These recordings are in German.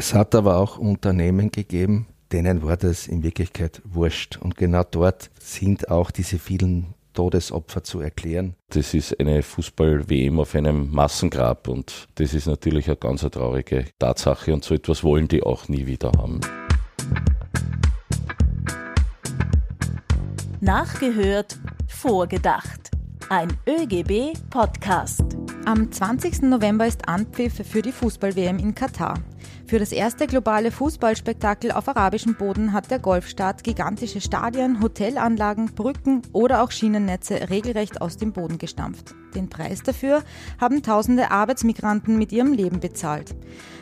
Es hat aber auch Unternehmen gegeben, denen war das in Wirklichkeit wurscht. Und genau dort sind auch diese vielen Todesopfer zu erklären. Das ist eine Fußball-WM auf einem Massengrab und das ist natürlich eine ganz traurige Tatsache und so etwas wollen die auch nie wieder haben. Nachgehört, vorgedacht. Ein ÖGB-Podcast. Am 20. November ist Anpfiff für die Fußball-WM in Katar. Für das erste globale Fußballspektakel auf arabischem Boden hat der Golfstaat gigantische Stadien, Hotelanlagen, Brücken oder auch Schienennetze regelrecht aus dem Boden gestampft. Den Preis dafür haben tausende Arbeitsmigranten mit ihrem Leben bezahlt.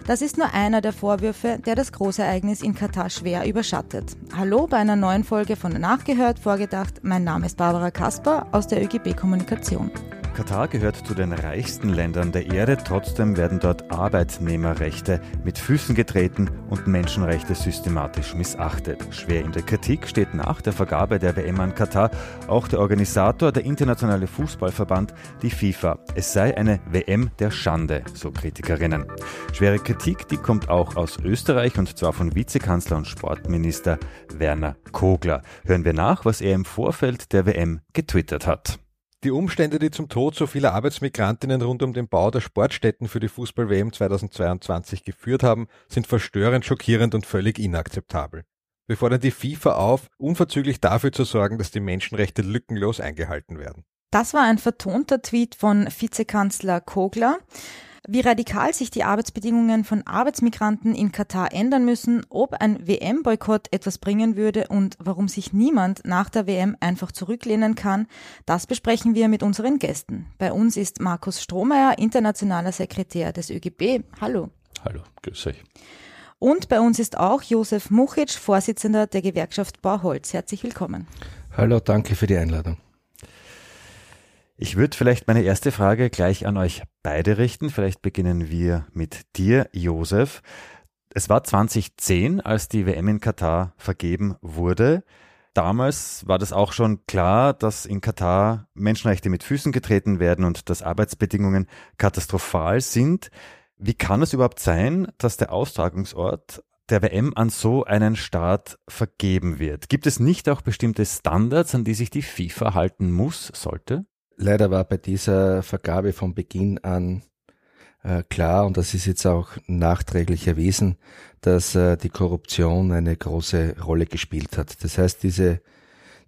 Das ist nur einer der Vorwürfe, der das Großereignis in Katar schwer überschattet. Hallo bei einer neuen Folge von Nachgehört, Vorgedacht. Mein Name ist Barbara Kasper aus der ÖGB Kommunikation. Katar gehört zu den reichsten Ländern der Erde, trotzdem werden dort Arbeitnehmerrechte mit Füßen getreten und Menschenrechte systematisch missachtet. Schwer in der Kritik steht nach der Vergabe der WM an Katar auch der Organisator, der Internationale Fußballverband, die FIFA. Es sei eine WM der Schande, so Kritikerinnen. Schwere Kritik, die kommt auch aus Österreich und zwar von Vizekanzler und Sportminister Werner Kogler. Hören wir nach, was er im Vorfeld der WM getwittert hat. Die Umstände, die zum Tod so vieler Arbeitsmigrantinnen rund um den Bau der Sportstätten für die Fußball-WM 2022 geführt haben, sind verstörend, schockierend und völlig inakzeptabel. Wir fordern die FIFA auf, unverzüglich dafür zu sorgen, dass die Menschenrechte lückenlos eingehalten werden. Das war ein vertonter Tweet von Vizekanzler Kogler wie radikal sich die Arbeitsbedingungen von Arbeitsmigranten in Katar ändern müssen, ob ein WM-Boykott etwas bringen würde und warum sich niemand nach der WM einfach zurücklehnen kann, das besprechen wir mit unseren Gästen. Bei uns ist Markus Strohmeier, internationaler Sekretär des ÖGB. Hallo. Hallo, grüß euch. Und bei uns ist auch Josef Muchitsch, Vorsitzender der Gewerkschaft Bauholz. Herzlich willkommen. Hallo, danke für die Einladung. Ich würde vielleicht meine erste Frage gleich an euch beide richten. Vielleicht beginnen wir mit dir, Josef. Es war 2010, als die WM in Katar vergeben wurde. Damals war das auch schon klar, dass in Katar Menschenrechte mit Füßen getreten werden und dass Arbeitsbedingungen katastrophal sind. Wie kann es überhaupt sein, dass der Austragungsort der WM an so einen Staat vergeben wird? Gibt es nicht auch bestimmte Standards, an die sich die FIFA halten muss, sollte? Leider war bei dieser Vergabe von Beginn an äh, klar, und das ist jetzt auch nachträglich erwiesen, dass äh, die Korruption eine große Rolle gespielt hat. Das heißt, diese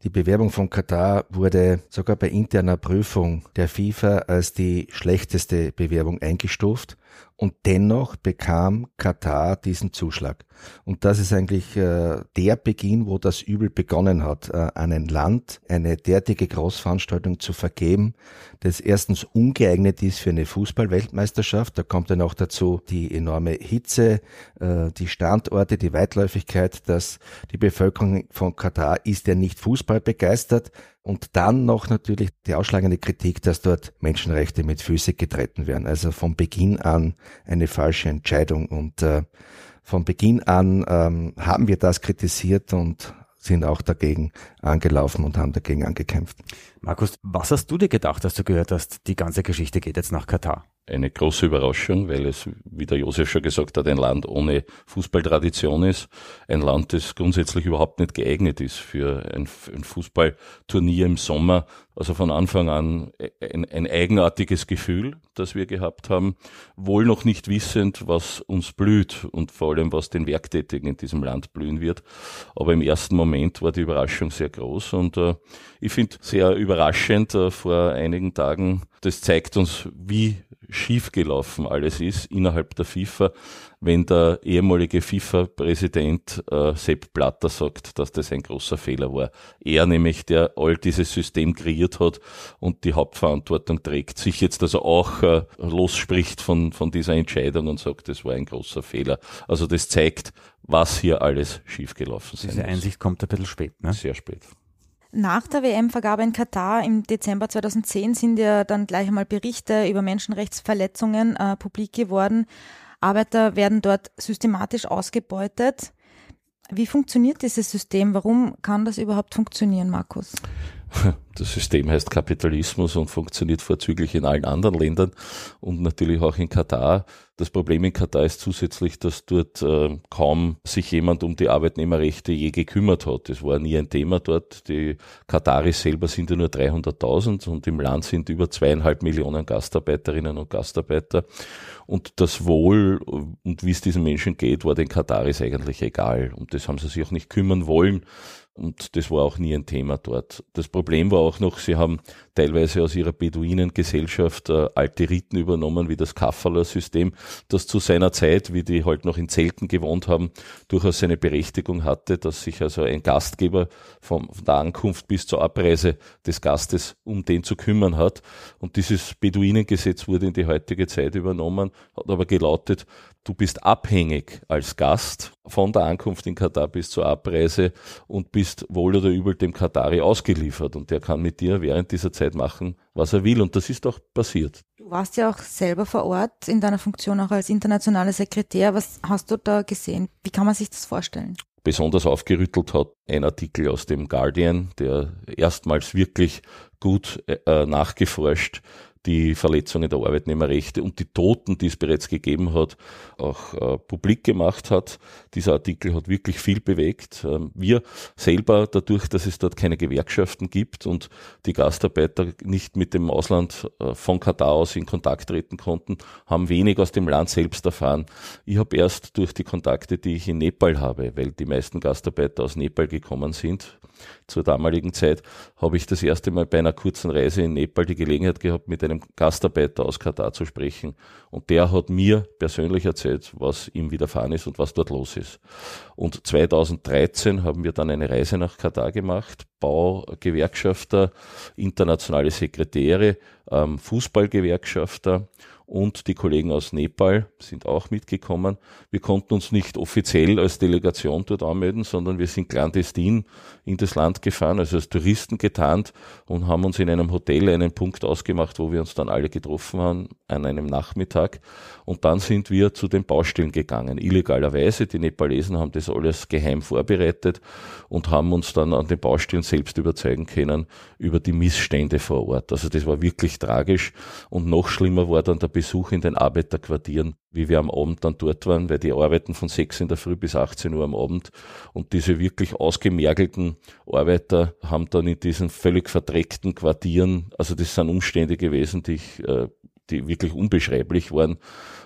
die Bewerbung von Katar wurde sogar bei interner Prüfung der FIFA als die schlechteste Bewerbung eingestuft und dennoch bekam Katar diesen Zuschlag. Und das ist eigentlich äh, der Beginn, wo das Übel begonnen hat, äh, an ein Land eine derartige Großveranstaltung zu vergeben, das erstens ungeeignet ist für eine Fußballweltmeisterschaft. Da kommt dann auch dazu die enorme Hitze, äh, die Standorte, die Weitläufigkeit, dass die Bevölkerung von Katar ist ja nicht Fußball begeistert. Und dann noch natürlich die ausschlagende Kritik, dass dort Menschenrechte mit Füße getreten werden. Also von Beginn an eine falsche Entscheidung. Und äh, von Beginn an ähm, haben wir das kritisiert und sind auch dagegen angelaufen und haben dagegen angekämpft. Markus, was hast du dir gedacht, als du gehört hast, die ganze Geschichte geht jetzt nach Katar? Eine große Überraschung, weil es, wie der Josef schon gesagt hat, ein Land ohne Fußballtradition ist. Ein Land, das grundsätzlich überhaupt nicht geeignet ist für ein, ein Fußballturnier im Sommer. Also von Anfang an ein, ein, eigenartiges Gefühl, das wir gehabt haben, wohl noch nicht wissend, was uns blüht und vor allem, was den Werktätigen in diesem Land blühen wird. Aber im ersten Moment war die Überraschung sehr groß und äh, ich finde sehr überraschend äh, vor einigen Tagen, das zeigt uns, wie schiefgelaufen alles ist innerhalb der FIFA, wenn der ehemalige FIFA-Präsident äh, Sepp Blatter sagt, dass das ein großer Fehler war. Er nämlich, der all dieses System kreiert hat und die Hauptverantwortung trägt, sich jetzt also auch äh, losspricht von, von dieser Entscheidung und sagt, das war ein großer Fehler. Also das zeigt, was hier alles schiefgelaufen ist. Diese Einsicht kommt ein bisschen spät, ne? Sehr spät. Nach der WM-Vergabe in Katar im Dezember 2010 sind ja dann gleich einmal Berichte über Menschenrechtsverletzungen äh, publik geworden. Arbeiter werden dort systematisch ausgebeutet. Wie funktioniert dieses System? Warum kann das überhaupt funktionieren, Markus? das System heißt Kapitalismus und funktioniert vorzüglich in allen anderen Ländern und natürlich auch in Katar. Das Problem in Katar ist zusätzlich, dass dort äh, kaum sich jemand um die Arbeitnehmerrechte je gekümmert hat. Es war nie ein Thema dort. Die Kataris selber sind ja nur 300.000 und im Land sind über zweieinhalb Millionen Gastarbeiterinnen und Gastarbeiter. Und das Wohl und wie es diesen Menschen geht, war den Kataris eigentlich egal. Und das haben sie sich auch nicht kümmern wollen. Und das war auch nie ein Thema dort. Das Problem war auch noch, sie haben teilweise aus ihrer Beduinengesellschaft äh, alte Riten übernommen, wie das Kafferler-System, das zu seiner Zeit, wie die halt noch in Zelten gewohnt haben, durchaus seine Berechtigung hatte, dass sich also ein Gastgeber von der Ankunft bis zur Abreise des Gastes um den zu kümmern hat. Und dieses Beduinengesetz wurde in die heutige Zeit übernommen, hat aber gelautet, du bist abhängig als Gast von der Ankunft in Katar bis zur Abreise und bist wohl oder übel dem Katari ausgeliefert und der kann mit dir während dieser Zeit machen, was er will und das ist auch passiert. Du warst ja auch selber vor Ort in deiner Funktion auch als internationaler Sekretär. Was hast du da gesehen? Wie kann man sich das vorstellen? Besonders aufgerüttelt hat ein Artikel aus dem Guardian, der erstmals wirklich gut äh, nachgeforscht die Verletzungen der Arbeitnehmerrechte und die Toten, die es bereits gegeben hat, auch äh, publik gemacht hat. Dieser Artikel hat wirklich viel bewegt. Ähm, wir selber, dadurch, dass es dort keine Gewerkschaften gibt und die Gastarbeiter nicht mit dem Ausland äh, von Katar aus in Kontakt treten konnten, haben wenig aus dem Land selbst erfahren. Ich habe erst durch die Kontakte, die ich in Nepal habe, weil die meisten Gastarbeiter aus Nepal gekommen sind, zur damaligen Zeit, habe ich das erste Mal bei einer kurzen Reise in Nepal die Gelegenheit gehabt, mit einem Gastarbeiter aus Katar zu sprechen. Und der hat mir persönlich erzählt, was ihm widerfahren ist und was dort los ist. Und 2013 haben wir dann eine Reise nach Katar gemacht, Baugewerkschafter, internationale Sekretäre, ähm, Fußballgewerkschafter und die Kollegen aus Nepal sind auch mitgekommen. Wir konnten uns nicht offiziell als Delegation dort anmelden, sondern wir sind clandestin in das Land gefahren, also als Touristen getarnt und haben uns in einem Hotel einen Punkt ausgemacht, wo wir uns dann alle getroffen haben an einem Nachmittag. Und dann sind wir zu den Baustellen gegangen, illegalerweise. Die Nepalesen haben das alles geheim vorbereitet und haben uns dann an den Baustellen selbst überzeugen können über die Missstände vor Ort. Also das war wirklich tragisch. Und noch schlimmer war dann der Besuch in den Arbeiterquartieren, wie wir am Abend dann dort waren, weil die arbeiten von 6 in der Früh bis 18 Uhr am Abend und diese wirklich ausgemergelten Arbeiter haben dann in diesen völlig verdreckten Quartieren, also das sind Umstände gewesen, die ich äh, die wirklich unbeschreiblich waren,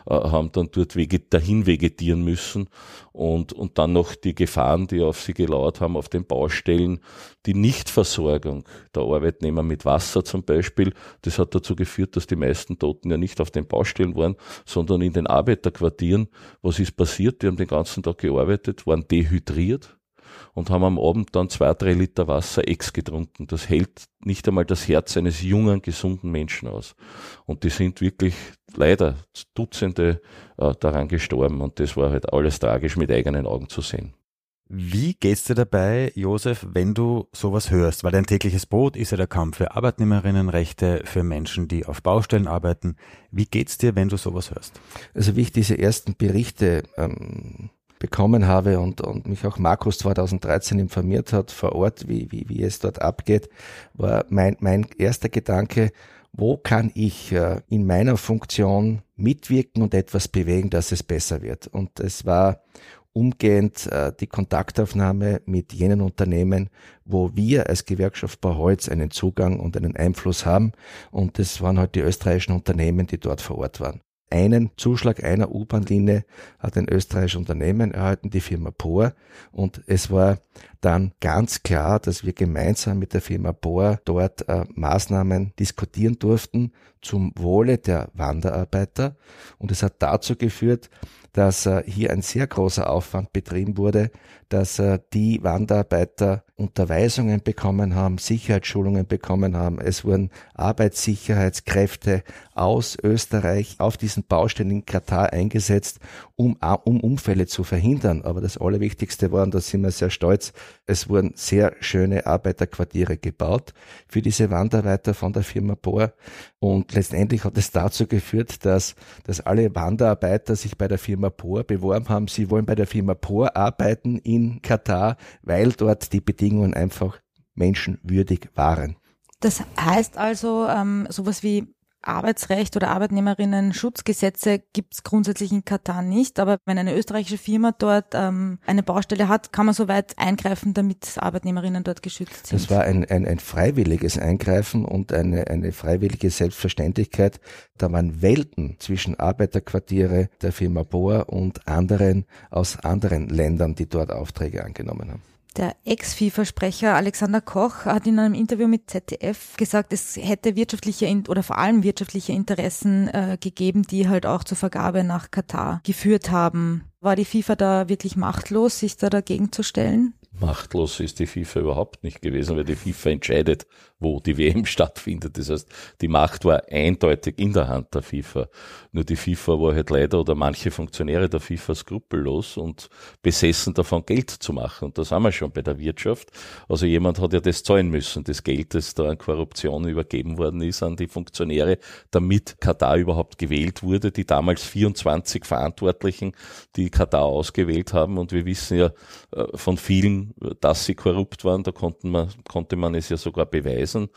äh, haben dann dort veget dahin vegetieren müssen und, und dann noch die Gefahren, die auf sie gelauert haben auf den Baustellen, die Nichtversorgung der Arbeitnehmer mit Wasser zum Beispiel, das hat dazu geführt, dass die meisten Toten ja nicht auf den Baustellen waren, sondern in den Arbeiterquartieren. Was ist passiert? Die haben den ganzen Tag gearbeitet, waren dehydriert, und haben am Abend dann zwei, drei Liter Wasser ex getrunken. Das hält nicht einmal das Herz eines jungen, gesunden Menschen aus. Und die sind wirklich leider Dutzende äh, daran gestorben und das war halt alles tragisch mit eigenen Augen zu sehen. Wie geht's dir dabei, Josef, wenn du sowas hörst? Weil dein tägliches Brot ist ja der Kampf für Arbeitnehmerinnenrechte, für Menschen, die auf Baustellen arbeiten. Wie geht's dir, wenn du sowas hörst? Also wie ich diese ersten Berichte ähm, bekommen habe und, und mich auch Markus 2013 informiert hat vor Ort, wie, wie, wie es dort abgeht, war mein, mein erster Gedanke, wo kann ich äh, in meiner Funktion mitwirken und etwas bewegen, dass es besser wird. Und es war umgehend äh, die Kontaktaufnahme mit jenen Unternehmen, wo wir als Gewerkschaft Bauholz einen Zugang und einen Einfluss haben. Und das waren halt die österreichischen Unternehmen, die dort vor Ort waren einen Zuschlag einer U-Bahn-Linie hat ein österreichisches Unternehmen erhalten, die Firma Poor. Und es war dann ganz klar, dass wir gemeinsam mit der Firma Poor dort äh, Maßnahmen diskutieren durften zum Wohle der Wanderarbeiter. Und es hat dazu geführt, dass äh, hier ein sehr großer Aufwand betrieben wurde, dass äh, die Wanderarbeiter Unterweisungen bekommen haben, Sicherheitsschulungen bekommen haben. Es wurden Arbeitssicherheitskräfte aus Österreich auf diesen Baustellen in Katar eingesetzt, um, um Unfälle zu verhindern. Aber das Allerwichtigste war, und da sind wir sehr stolz, es wurden sehr schöne Arbeiterquartiere gebaut für diese Wanderarbeiter von der Firma Bohr. Und letztendlich hat es dazu geführt, dass, dass alle Wanderarbeiter sich bei der Firma Bohr beworben haben. Sie wollen bei der Firma Bohr arbeiten in Katar, weil dort die Bedingungen einfach menschenwürdig waren. Das heißt also, ähm, sowas wie Arbeitsrecht oder Arbeitnehmerinnen-Schutzgesetze gibt es grundsätzlich in Katar nicht, aber wenn eine österreichische Firma dort ähm, eine Baustelle hat, kann man soweit eingreifen, damit Arbeitnehmerinnen dort geschützt sind. Das war ein, ein, ein freiwilliges Eingreifen und eine, eine freiwillige Selbstverständlichkeit. Da waren Welten zwischen Arbeiterquartiere der Firma Bohr und anderen aus anderen Ländern, die dort Aufträge angenommen haben. Der Ex-FIFA-Sprecher Alexander Koch hat in einem Interview mit ZDF gesagt, es hätte wirtschaftliche oder vor allem wirtschaftliche Interessen äh, gegeben, die halt auch zur Vergabe nach Katar geführt haben. War die FIFA da wirklich machtlos, sich da dagegen zu stellen? Machtlos ist die FIFA überhaupt nicht gewesen, weil die FIFA entscheidet, wo die WM stattfindet. Das heißt, die Macht war eindeutig in der Hand der FIFA. Nur die FIFA war halt leider oder manche Funktionäre der FIFA skrupellos und besessen davon, Geld zu machen. Und da sind wir schon bei der Wirtschaft. Also jemand hat ja das zahlen müssen, das Geld, das da an Korruption übergeben worden ist an die Funktionäre, damit Katar überhaupt gewählt wurde, die damals 24 Verantwortlichen, die Katar ausgewählt haben. Und wir wissen ja äh, von vielen, dass sie korrupt waren. Da konnte man, konnte man es ja sogar beweisen beweisen.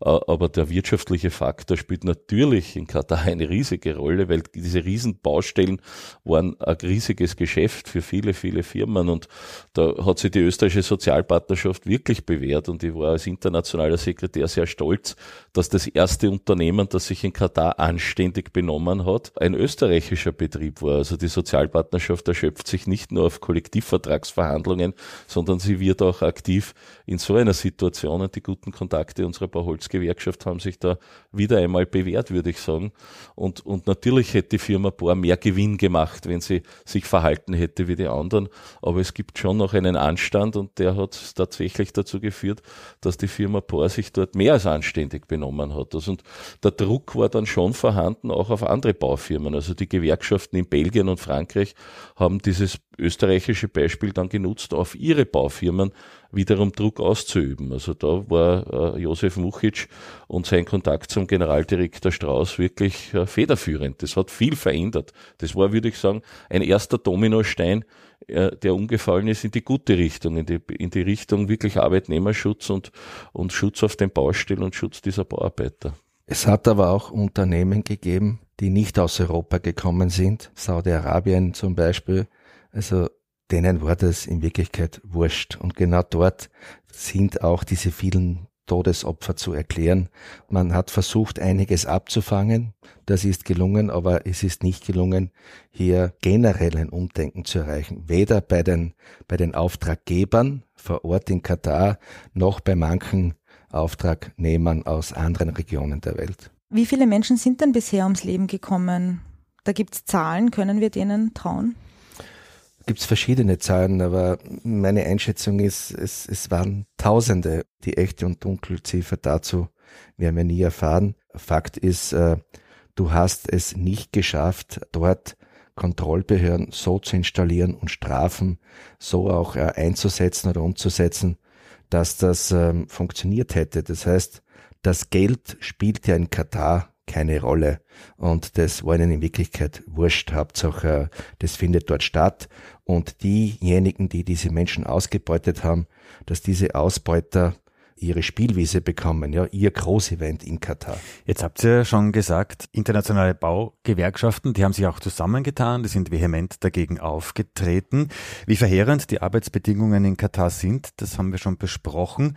Äh, aber der wirtschaftliche Faktor spielt natürlich in Katar eine riesige Rolle, weil diese Riesenbaustellen waren ein riesiges Geschäft für viele, viele Firmen. Und da hat sich die österreichische Sozialpartnerschaft wirklich bewährt. Und ich war als internationaler Sekretär sehr stolz, dass das erste Unternehmen, das sich in Katar anständig benommen hat, ein österreichischer Betrieb war. Also die Sozialpartnerschaft erschöpft sich nicht nur auf Kollektivvertragsverhandlungen, sondern sie wird auch aktiv in so einer Situation und die guten Kontakte Kontakte unserer Bauholzgewerkschaft haben sich da wieder einmal bewährt, würde ich sagen. Und, und natürlich hätte die Firma Bohr mehr Gewinn gemacht, wenn sie sich verhalten hätte wie die anderen. Aber es gibt schon noch einen Anstand und der hat tatsächlich dazu geführt, dass die Firma Bohr sich dort mehr als anständig benommen hat. Also, und der Druck war dann schon vorhanden, auch auf andere Baufirmen. Also die Gewerkschaften in Belgien und Frankreich haben dieses österreichische Beispiel dann genutzt, auf ihre Baufirmen wiederum Druck auszuüben. Also da war äh, Josef Muchic und sein Kontakt zum Generaldirektor Strauß wirklich äh, federführend. Das hat viel verändert. Das war, würde ich sagen, ein erster Dominostein, äh, der umgefallen ist in die gute Richtung, in die, in die Richtung wirklich Arbeitnehmerschutz und, und Schutz auf den Baustellen und Schutz dieser Bauarbeiter. Es hat aber auch Unternehmen gegeben, die nicht aus Europa gekommen sind, Saudi-Arabien zum Beispiel. Also denen war das in Wirklichkeit wurscht. Und genau dort sind auch diese vielen Todesopfer zu erklären. Man hat versucht, einiges abzufangen. Das ist gelungen, aber es ist nicht gelungen, hier generell ein Umdenken zu erreichen. Weder bei den, bei den Auftraggebern vor Ort in Katar noch bei manchen Auftragnehmern aus anderen Regionen der Welt. Wie viele Menschen sind denn bisher ums Leben gekommen? Da gibt es Zahlen, können wir denen trauen? Gibt es verschiedene Zahlen, aber meine Einschätzung ist, es, es waren Tausende. Die echte und Dunkelziffer dazu werden wir nie erfahren. Fakt ist, äh, du hast es nicht geschafft, dort Kontrollbehörden so zu installieren und Strafen so auch äh, einzusetzen oder umzusetzen, dass das ähm, funktioniert hätte. Das heißt, das Geld spielt ja in Katar keine Rolle. Und das war ihnen in Wirklichkeit wurscht. Hauptsache, das findet dort statt. Und diejenigen, die diese Menschen ausgebeutet haben, dass diese Ausbeuter ihre Spielwiese bekommen, ja, ihr Großevent in Katar. Jetzt habt ihr schon gesagt, internationale Baugewerkschaften, die haben sich auch zusammengetan, die sind vehement dagegen aufgetreten. Wie verheerend die Arbeitsbedingungen in Katar sind, das haben wir schon besprochen.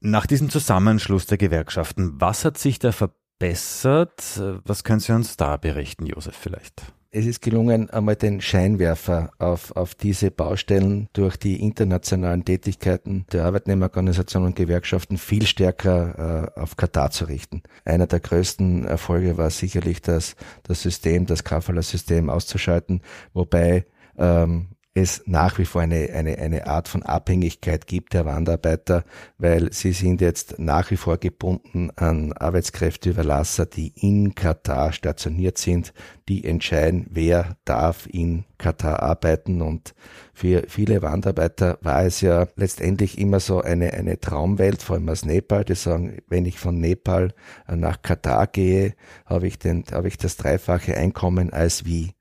Nach diesem Zusammenschluss der Gewerkschaften, was hat sich da verbessert? Verbessert. Was können Sie uns da berichten, Josef, vielleicht? Es ist gelungen, einmal den Scheinwerfer auf, auf diese Baustellen durch die internationalen Tätigkeiten der Arbeitnehmerorganisationen und Gewerkschaften viel stärker äh, auf Katar zu richten. Einer der größten Erfolge war sicherlich das, das System, das Kafaler-System auszuschalten, wobei ähm, es nach wie vor eine, eine, eine Art von Abhängigkeit gibt der Wanderarbeiter, weil sie sind jetzt nach wie vor gebunden an Arbeitskräfteüberlasser, die in Katar stationiert sind, die entscheiden, wer darf in Katar arbeiten. Und für viele Wanderarbeiter war es ja letztendlich immer so eine, eine Traumwelt, vor allem aus Nepal, die sagen, wenn ich von Nepal nach Katar gehe, habe ich den, habe ich das dreifache Einkommen als wie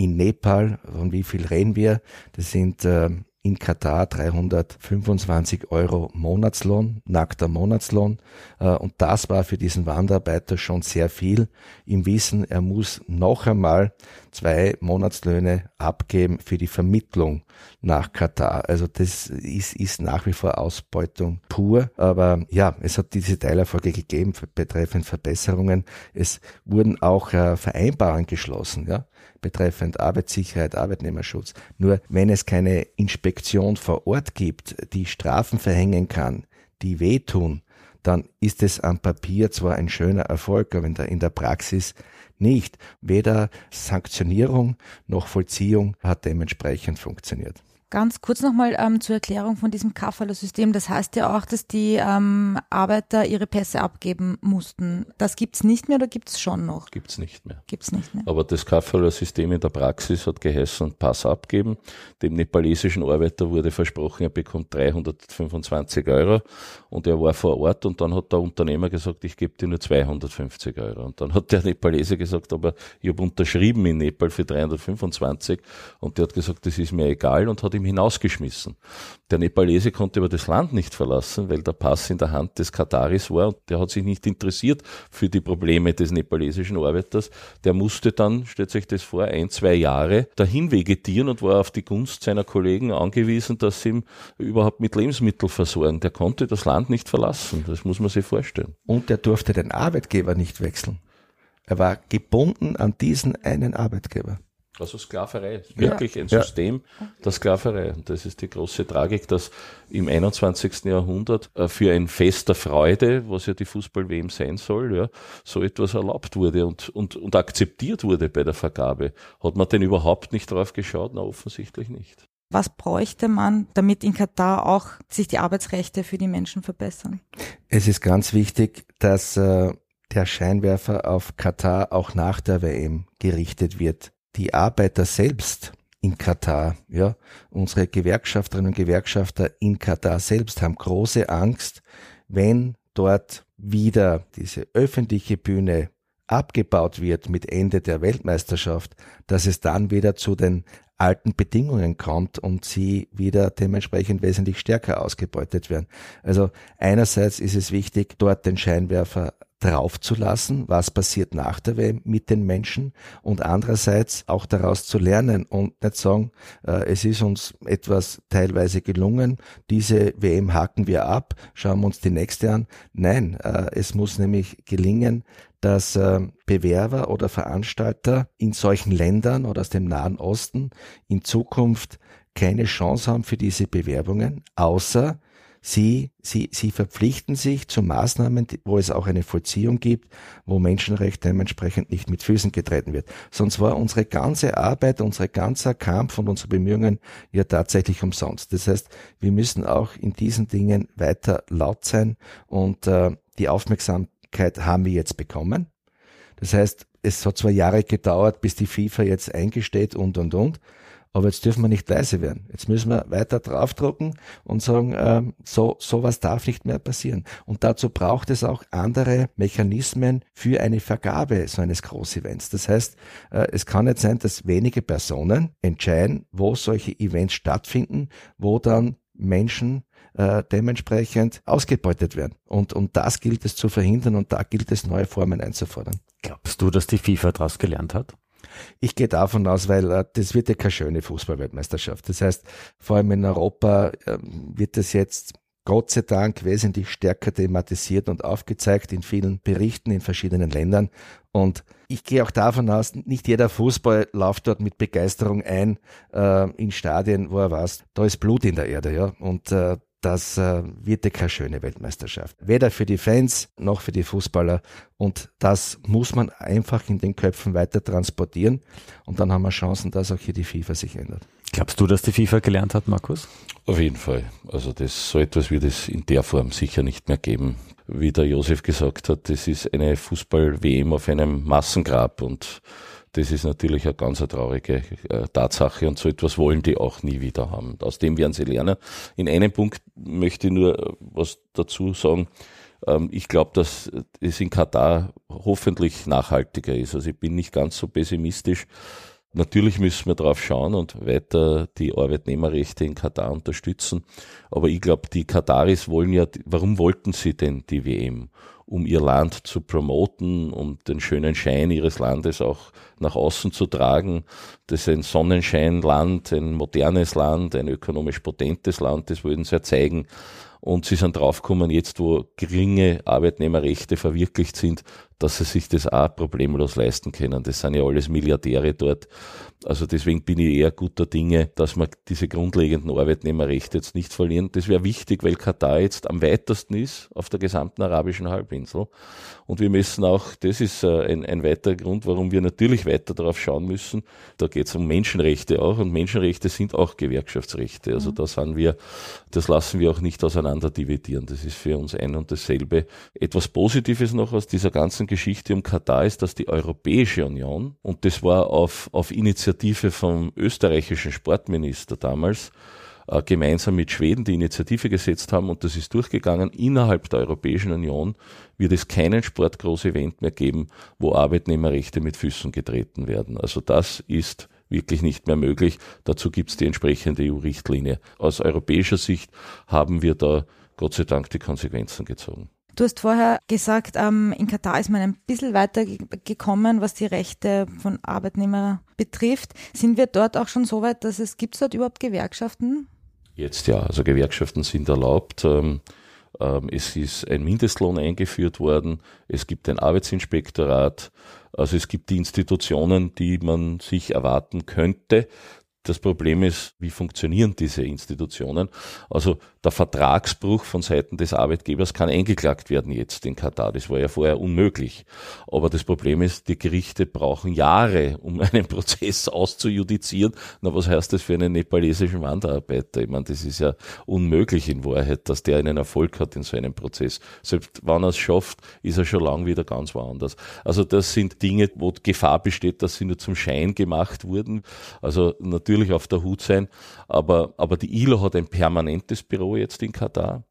in Nepal, von wie viel reden wir? Das sind äh, in Katar 325 Euro Monatslohn, nackter Monatslohn. Äh, und das war für diesen Wanderarbeiter schon sehr viel im Wissen, er muss noch einmal zwei Monatslöhne abgeben für die Vermittlung nach Katar. Also das ist, ist nach wie vor Ausbeutung pur. Aber ja, es hat diese Teilerfolge gegeben betreffend Verbesserungen. Es wurden auch äh, Vereinbarungen geschlossen. Ja? betreffend Arbeitssicherheit, Arbeitnehmerschutz. Nur wenn es keine Inspektion vor Ort gibt, die Strafen verhängen kann, die wehtun, dann ist es am Papier zwar ein schöner Erfolg, aber in der, in der Praxis nicht. Weder Sanktionierung noch Vollziehung hat dementsprechend funktioniert. Ganz kurz nochmal ähm, zur Erklärung von diesem Kafala-System. Das heißt ja auch, dass die ähm, Arbeiter ihre Pässe abgeben mussten. Das gibt's nicht mehr oder gibt's schon noch? Gibt's nicht mehr. Gibt's nicht mehr. Aber das Kafala-System in der Praxis hat geheißen, Pass abgeben. Dem nepalesischen Arbeiter wurde versprochen, er bekommt 325 Euro und er war vor Ort und dann hat der Unternehmer gesagt, ich gebe dir nur 250 Euro. Und dann hat der Nepalese gesagt, aber ich habe unterschrieben in Nepal für 325 und der hat gesagt, das ist mir egal und hat ihm hinausgeschmissen. Der Nepalese konnte aber das Land nicht verlassen, weil der Pass in der Hand des Kataris war und der hat sich nicht interessiert für die Probleme des nepalesischen Arbeiters. Der musste dann, stellt sich das vor, ein, zwei Jahre dahin vegetieren und war auf die Gunst seiner Kollegen angewiesen, dass sie ihm überhaupt mit Lebensmitteln versorgen. Der konnte das Land nicht verlassen. Das muss man sich vorstellen. Und er durfte den Arbeitgeber nicht wechseln. Er war gebunden an diesen einen Arbeitgeber. Also Sklaverei, wirklich ja. ein System der Sklaverei. Und das ist die große Tragik, dass im 21. Jahrhundert äh, für ein Fest der Freude, was ja die Fußball-WM sein soll, ja, so etwas erlaubt wurde und, und, und akzeptiert wurde bei der Vergabe. Hat man denn überhaupt nicht drauf geschaut? Na, offensichtlich nicht. Was bräuchte man, damit in Katar auch sich die Arbeitsrechte für die Menschen verbessern? Es ist ganz wichtig, dass äh, der Scheinwerfer auf Katar auch nach der WM gerichtet wird die Arbeiter selbst in Katar, ja, unsere Gewerkschafterinnen und Gewerkschafter in Katar selbst haben große Angst, wenn dort wieder diese öffentliche Bühne abgebaut wird mit Ende der Weltmeisterschaft, dass es dann wieder zu den alten Bedingungen kommt und sie wieder dementsprechend wesentlich stärker ausgebeutet werden. Also einerseits ist es wichtig, dort den Scheinwerfer draufzulassen, was passiert nach der WM mit den Menschen und andererseits auch daraus zu lernen und nicht sagen, äh, es ist uns etwas teilweise gelungen, diese WM haken wir ab, schauen wir uns die nächste an. Nein, äh, es muss nämlich gelingen, dass äh, Bewerber oder Veranstalter in solchen Ländern oder aus dem Nahen Osten in Zukunft keine Chance haben für diese Bewerbungen, außer Sie, sie, sie verpflichten sich zu Maßnahmen, wo es auch eine Vollziehung gibt, wo Menschenrecht dementsprechend nicht mit Füßen getreten wird. Sonst war unsere ganze Arbeit, unser ganzer Kampf und unsere Bemühungen ja tatsächlich umsonst. Das heißt, wir müssen auch in diesen Dingen weiter laut sein und äh, die Aufmerksamkeit haben wir jetzt bekommen. Das heißt, es hat zwar Jahre gedauert, bis die FIFA jetzt eingesteht und und und. Aber jetzt dürfen wir nicht leise werden. Jetzt müssen wir weiter draufdrucken und sagen, ähm, so sowas darf nicht mehr passieren. Und dazu braucht es auch andere Mechanismen für eine Vergabe so eines Großevents. Das heißt, äh, es kann nicht sein, dass wenige Personen entscheiden, wo solche Events stattfinden, wo dann Menschen äh, dementsprechend ausgebeutet werden. Und, und das gilt es zu verhindern und da gilt es, neue Formen einzufordern. Glaubst du, dass die FIFA daraus gelernt hat? Ich gehe davon aus, weil äh, das wird ja keine schöne Fußballweltmeisterschaft. Das heißt, vor allem in Europa äh, wird das jetzt Gott sei Dank wesentlich stärker thematisiert und aufgezeigt in vielen Berichten in verschiedenen Ländern. Und ich gehe auch davon aus, nicht jeder Fußball läuft dort mit Begeisterung ein äh, in Stadien, wo er weiß, da ist Blut in der Erde, ja. Und äh, das äh, wird ja keine schöne Weltmeisterschaft. Weder für die Fans noch für die Fußballer. Und das muss man einfach in den Köpfen weiter transportieren. Und dann haben wir Chancen, dass auch hier die FIFA sich ändert. Glaubst du, dass die FIFA gelernt hat, Markus? Auf jeden Fall. Also das, so etwas wird es in der Form sicher nicht mehr geben. Wie der Josef gesagt hat, das ist eine Fußball-WM auf einem Massengrab und das ist natürlich eine ganz traurige äh, Tatsache und so etwas wollen die auch nie wieder haben. Aus dem werden sie lernen. In einem Punkt möchte ich nur äh, was dazu sagen. Ähm, ich glaube, dass es in Katar hoffentlich nachhaltiger ist. Also ich bin nicht ganz so pessimistisch. Natürlich müssen wir darauf schauen und weiter die Arbeitnehmerrechte in Katar unterstützen. Aber ich glaube, die Kataris wollen ja, warum wollten sie denn die WM? Um ihr Land zu promoten, um den schönen Schein ihres Landes auch nach außen zu tragen. Das ist ein Sonnenscheinland, ein modernes Land, ein ökonomisch potentes Land, das wollen sie ja zeigen. Und sie sind draufgekommen, jetzt wo geringe Arbeitnehmerrechte verwirklicht sind, dass sie sich das auch problemlos leisten können. Das sind ja alles Milliardäre dort. Also deswegen bin ich eher guter Dinge, dass wir diese grundlegenden Arbeitnehmerrechte jetzt nicht verlieren. Das wäre wichtig, weil Katar jetzt am weitesten ist auf der gesamten arabischen Halbinsel. Und wir müssen auch, das ist äh, ein, ein weiterer Grund, warum wir natürlich weiter darauf schauen müssen. Da geht es um Menschenrechte auch und Menschenrechte sind auch Gewerkschaftsrechte. Also mhm. da sind wir, das lassen wir auch nicht auseinander dividieren. Das ist für uns ein und dasselbe. Etwas Positives noch aus dieser ganzen Geschichte um Katar ist, dass die Europäische Union, und das war auf, auf Initiative vom österreichischen Sportminister damals, äh, gemeinsam mit Schweden die Initiative gesetzt haben und das ist durchgegangen. Innerhalb der Europäischen Union wird es keinen Sportgroß-Event mehr geben, wo Arbeitnehmerrechte mit Füßen getreten werden. Also das ist wirklich nicht mehr möglich. Dazu gibt es die entsprechende EU-Richtlinie. Aus europäischer Sicht haben wir da Gott sei Dank die Konsequenzen gezogen. Du hast vorher gesagt, ähm, in Katar ist man ein bisschen weiter gekommen, was die Rechte von Arbeitnehmern betrifft. Sind wir dort auch schon so weit, dass es gibt dort überhaupt Gewerkschaften? Jetzt ja, also Gewerkschaften sind erlaubt. Ähm, ähm, es ist ein Mindestlohn eingeführt worden. Es gibt ein Arbeitsinspektorat. Also es gibt die Institutionen, die man sich erwarten könnte. Das Problem ist, wie funktionieren diese Institutionen? Also der Vertragsbruch von Seiten des Arbeitgebers kann eingeklagt werden jetzt in Katar. Das war ja vorher unmöglich. Aber das Problem ist, die Gerichte brauchen Jahre, um einen Prozess auszujudizieren. Na, was heißt das für einen nepalesischen Wanderarbeiter? Ich meine, das ist ja unmöglich in Wahrheit, dass der einen Erfolg hat in so einem Prozess. Selbst wenn er es schafft, ist er schon lang wieder ganz woanders. Also das sind Dinge, wo Gefahr besteht, dass sie nur zum Schein gemacht wurden. Also natürlich auf der Hut sein. Aber, aber die ILO hat ein permanentes Büro jetzt in Katar.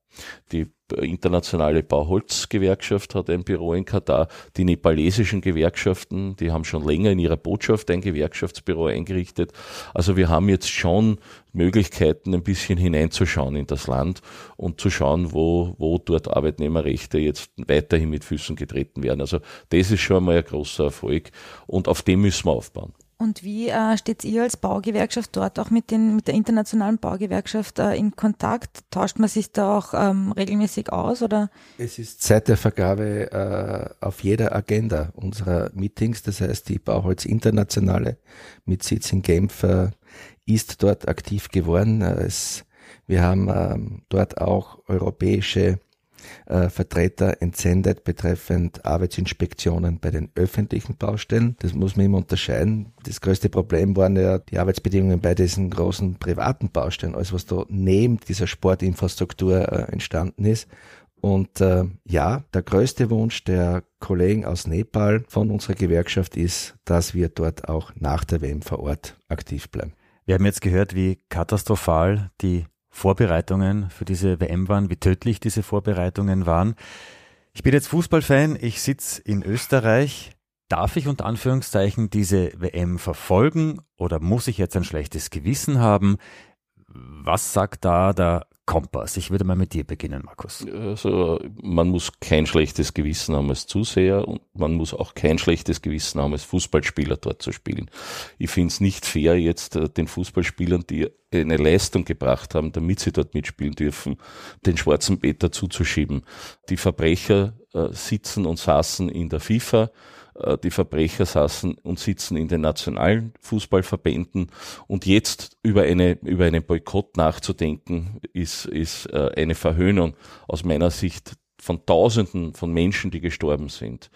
Die internationale Bauholzgewerkschaft hat ein Büro in Katar. Die nepalesischen Gewerkschaften, die haben schon länger in ihrer Botschaft ein Gewerkschaftsbüro eingerichtet. Also wir haben jetzt schon Möglichkeiten, ein bisschen hineinzuschauen in das Land und zu schauen, wo, wo dort Arbeitnehmerrechte jetzt weiterhin mit Füßen getreten werden. Also das ist schon mal ein großer Erfolg und auf dem müssen wir aufbauen. Und wie äh, steht ihr als Baugewerkschaft dort auch mit, den, mit der internationalen Baugewerkschaft äh, in Kontakt? Tauscht man sich da auch ähm, regelmäßig aus? Oder? Es ist seit der Vergabe äh, auf jeder Agenda unserer Meetings, das heißt die Bauholz Internationale mit Sitz in Genf äh, ist dort aktiv geworden. Äh, es, wir haben ähm, dort auch europäische äh, Vertreter entsendet betreffend Arbeitsinspektionen bei den öffentlichen Baustellen. Das muss man immer unterscheiden. Das größte Problem waren ja die Arbeitsbedingungen bei diesen großen privaten Baustellen, alles was da neben dieser Sportinfrastruktur äh, entstanden ist. Und äh, ja, der größte Wunsch der Kollegen aus Nepal von unserer Gewerkschaft ist, dass wir dort auch nach der WM vor Ort aktiv bleiben. Wir haben jetzt gehört, wie katastrophal die Vorbereitungen für diese WM waren, wie tödlich diese Vorbereitungen waren. Ich bin jetzt Fußballfan, ich sitze in Österreich. Darf ich unter Anführungszeichen diese WM verfolgen oder muss ich jetzt ein schlechtes Gewissen haben? Was sagt da der Kompass? Ich würde mal mit dir beginnen, Markus. Also man muss kein schlechtes Gewissen haben als Zuseher und man muss auch kein schlechtes Gewissen haben als Fußballspieler dort zu spielen. Ich finde es nicht fair, jetzt äh, den Fußballspielern, die eine Leistung gebracht haben, damit sie dort mitspielen dürfen, den schwarzen Peter zuzuschieben. Die Verbrecher äh, sitzen und saßen in der FIFA die Verbrecher saßen und sitzen in den nationalen Fußballverbänden. Und jetzt über eine über einen Boykott nachzudenken ist ist äh, eine Verhöhnung aus meiner Sicht von Tausenden von Menschen, die gestorben sind.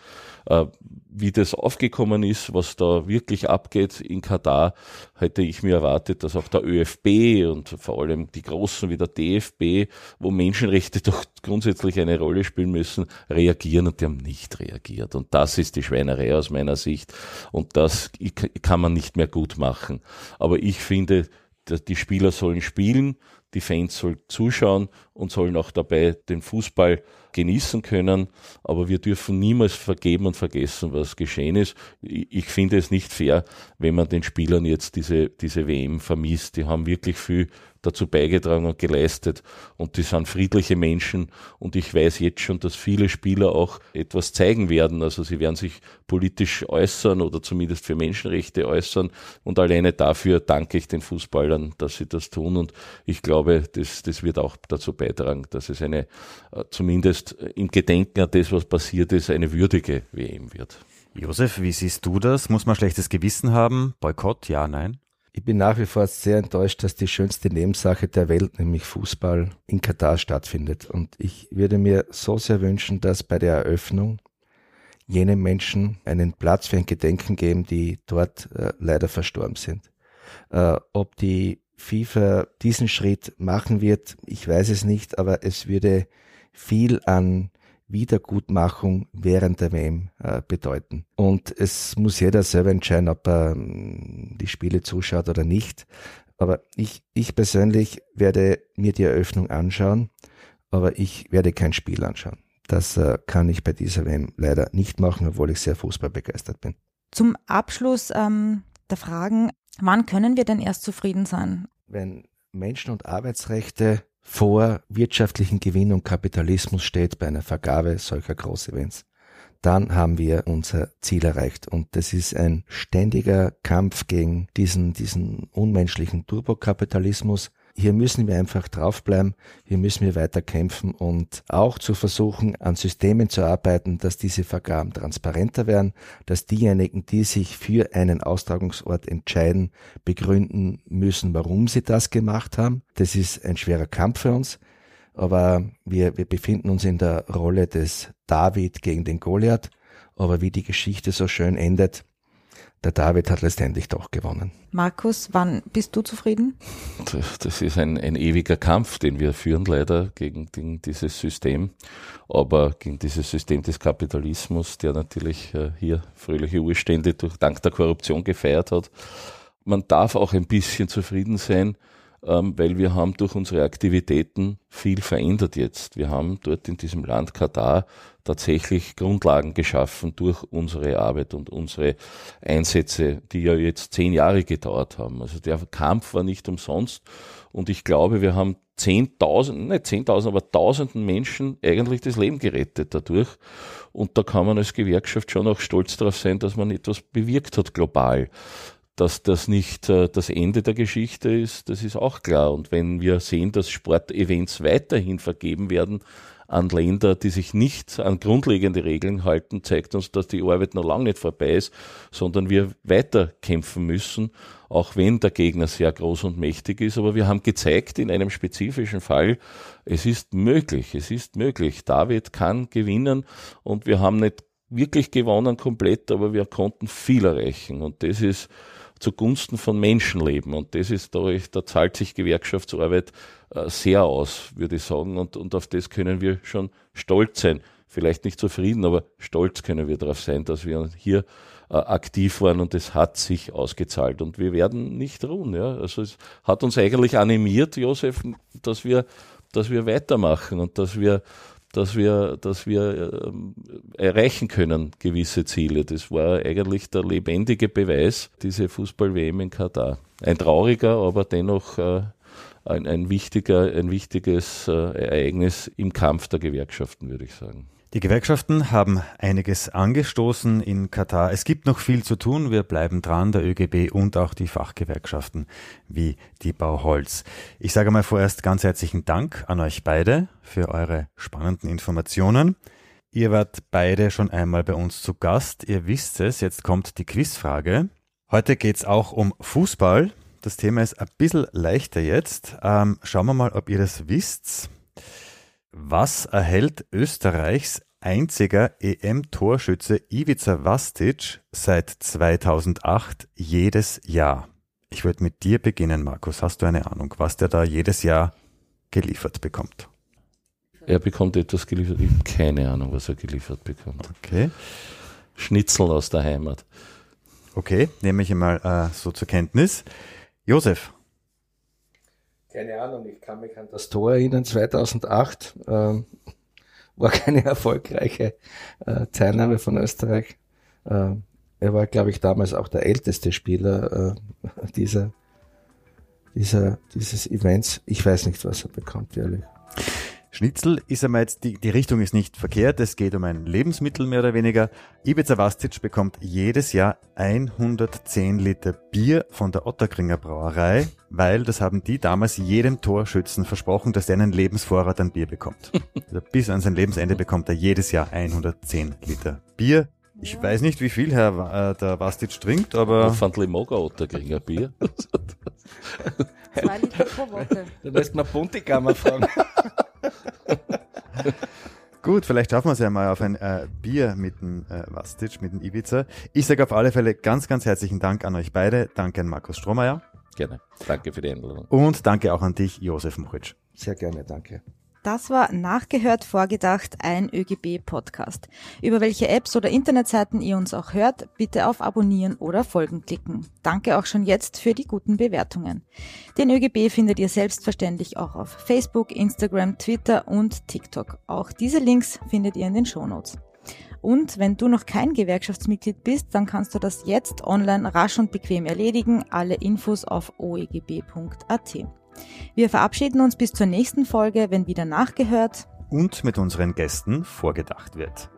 Äh, wie das aufgekommen ist, was da wirklich abgeht in Katar, hätte ich mir erwartet, dass auch der ÖFB und vor allem die Großen wie der DFB, wo Menschenrechte doch grundsätzlich eine Rolle spielen müssen, reagieren und die haben nicht reagiert. Und das ist die Schweinerei aus meiner Sicht. Und das kann man nicht mehr gut machen. Aber ich finde, die Spieler sollen spielen die Fans sollen zuschauen und sollen auch dabei den Fußball genießen können. Aber wir dürfen niemals vergeben und vergessen, was geschehen ist. Ich finde es nicht fair, wenn man den Spielern jetzt diese, diese WM vermisst. Die haben wirklich viel dazu beigetragen und geleistet. Und die sind friedliche Menschen. Und ich weiß jetzt schon, dass viele Spieler auch etwas zeigen werden. Also sie werden sich politisch äußern oder zumindest für Menschenrechte äußern. Und alleine dafür danke ich den Fußballern, dass sie das tun. Und ich glaube, das, das wird auch dazu beitragen, dass es eine, äh, zumindest im Gedenken an das, was passiert ist, eine würdige WM wird. Josef, wie siehst du das? Muss man schlechtes Gewissen haben? Boykott? Ja, nein? Ich bin nach wie vor sehr enttäuscht, dass die schönste Nebensache der Welt, nämlich Fußball, in Katar stattfindet. Und ich würde mir so sehr wünschen, dass bei der Eröffnung jenen Menschen einen Platz für ein Gedenken geben, die dort äh, leider verstorben sind. Äh, ob die FIFA diesen Schritt machen wird, ich weiß es nicht, aber es würde viel an Wiedergutmachung während der WM äh, bedeuten. Und es muss jeder selber entscheiden, ob er ähm, die Spiele zuschaut oder nicht. Aber ich, ich persönlich werde mir die Eröffnung anschauen, aber ich werde kein Spiel anschauen. Das äh, kann ich bei dieser WM leider nicht machen, obwohl ich sehr fußballbegeistert bin. Zum Abschluss ähm, der Fragen, wann können wir denn erst zufrieden sein? Wenn Menschen- und Arbeitsrechte vor wirtschaftlichen Gewinn und Kapitalismus steht bei einer Vergabe solcher Großevents, dann haben wir unser Ziel erreicht. Und das ist ein ständiger Kampf gegen diesen, diesen unmenschlichen Turbokapitalismus, hier müssen wir einfach draufbleiben, hier müssen wir weiter kämpfen und auch zu versuchen, an Systemen zu arbeiten, dass diese Vergaben transparenter werden, dass diejenigen, die sich für einen Austragungsort entscheiden, begründen müssen, warum sie das gemacht haben. Das ist ein schwerer Kampf für uns, aber wir, wir befinden uns in der Rolle des David gegen den Goliath. Aber wie die Geschichte so schön endet, der David hat letztendlich doch gewonnen. Markus, wann bist du zufrieden? Das ist ein, ein ewiger Kampf, den wir führen leider gegen, gegen, dieses System, aber gegen dieses System des Kapitalismus, der natürlich äh, hier fröhliche Urstände durch dank der Korruption gefeiert hat. Man darf auch ein bisschen zufrieden sein, ähm, weil wir haben durch unsere Aktivitäten viel verändert jetzt. Wir haben dort in diesem Land Katar tatsächlich Grundlagen geschaffen durch unsere Arbeit und unsere Einsätze, die ja jetzt zehn Jahre gedauert haben. Also der Kampf war nicht umsonst und ich glaube, wir haben zehntausend, nicht zehntausend, aber tausenden Menschen eigentlich das Leben gerettet dadurch. Und da kann man als Gewerkschaft schon auch stolz darauf sein, dass man etwas bewirkt hat global. Dass das nicht äh, das Ende der Geschichte ist, das ist auch klar. Und wenn wir sehen, dass Sportevents weiterhin vergeben werden an Länder, die sich nicht an grundlegende Regeln halten, zeigt uns, dass die Arbeit noch lange nicht vorbei ist, sondern wir weiter kämpfen müssen, auch wenn der Gegner sehr groß und mächtig ist. Aber wir haben gezeigt in einem spezifischen Fall, es ist möglich, es ist möglich. David kann gewinnen und wir haben nicht wirklich gewonnen komplett, aber wir konnten viel erreichen und das ist zugunsten von Menschenleben. Und das ist dadurch, da zahlt sich Gewerkschaftsarbeit äh, sehr aus, würde ich sagen. Und, und auf das können wir schon stolz sein. Vielleicht nicht zufrieden, aber stolz können wir darauf sein, dass wir hier äh, aktiv waren und es hat sich ausgezahlt. Und wir werden nicht ruhen. Ja? Also es hat uns eigentlich animiert, Josef, dass wir, dass wir weitermachen und dass wir dass wir, dass wir ähm, erreichen können gewisse Ziele. Das war eigentlich der lebendige Beweis, diese Fußball-WM in Katar. Ein trauriger, aber dennoch äh, ein, ein wichtiger, ein wichtiges äh, Ereignis im Kampf der Gewerkschaften, würde ich sagen. Die Gewerkschaften haben einiges angestoßen in Katar. Es gibt noch viel zu tun. Wir bleiben dran, der ÖGB und auch die Fachgewerkschaften wie die Bauholz. Ich sage mal vorerst ganz herzlichen Dank an euch beide für eure spannenden Informationen. Ihr wart beide schon einmal bei uns zu Gast. Ihr wisst es, jetzt kommt die Quizfrage. Heute geht's auch um Fußball. Das Thema ist ein bisschen leichter jetzt. Ähm, schauen wir mal, ob ihr das wisst. Was erhält Österreichs einziger EM-Torschütze Ivica Vastic seit 2008 jedes Jahr? Ich würde mit dir beginnen, Markus. Hast du eine Ahnung, was der da jedes Jahr geliefert bekommt? Er bekommt etwas geliefert. Ich habe keine Ahnung, was er geliefert bekommt. Okay. Schnitzel aus der Heimat. Okay, nehme ich einmal äh, so zur Kenntnis. Josef. Keine Ahnung, ich kann mich an das Tor erinnern, 2008. Ähm, war keine erfolgreiche äh, Teilnahme von Österreich. Äh, er war, glaube ich, damals auch der älteste Spieler äh, dieser, dieser, dieses Events. Ich weiß nicht, was er bekommt, ehrlich. Schnitzel ist einmal jetzt, die, die Richtung ist nicht verkehrt, es geht um ein Lebensmittel mehr oder weniger. Ibiza Vastic bekommt jedes Jahr 110 Liter Bier von der Otterkringer Brauerei, weil das haben die damals jedem Torschützen versprochen, dass er einen Lebensvorrat an Bier bekommt. Also bis an sein Lebensende bekommt er jedes Jahr 110 Liter Bier. Ich weiß nicht, wie viel Herr äh, der Vastic trinkt, aber... Fandli Moga Otterkringer Bier. Zwei Liter pro Woche. Da lässt man Buntigammer fragen. Gut, vielleicht schaffen wir es ja mal auf ein äh, Bier mit dem äh, Vastic, mit dem Ibiza. Ich sage auf alle Fälle ganz, ganz herzlichen Dank an euch beide. Danke an Markus Strohmeier. Gerne. Danke für die Einladung. Und danke auch an dich, Josef Mochitsch. Sehr gerne, danke. Das war Nachgehört, Vorgedacht, ein ÖGB-Podcast. Über welche Apps oder Internetseiten ihr uns auch hört, bitte auf Abonnieren oder Folgen klicken. Danke auch schon jetzt für die guten Bewertungen. Den ÖGB findet ihr selbstverständlich auch auf Facebook, Instagram, Twitter und TikTok. Auch diese Links findet ihr in den Shownotes. Und wenn du noch kein Gewerkschaftsmitglied bist, dann kannst du das jetzt online rasch und bequem erledigen. Alle Infos auf oegb.at. Wir verabschieden uns bis zur nächsten Folge, wenn wieder nachgehört Und mit unseren Gästen vorgedacht wird.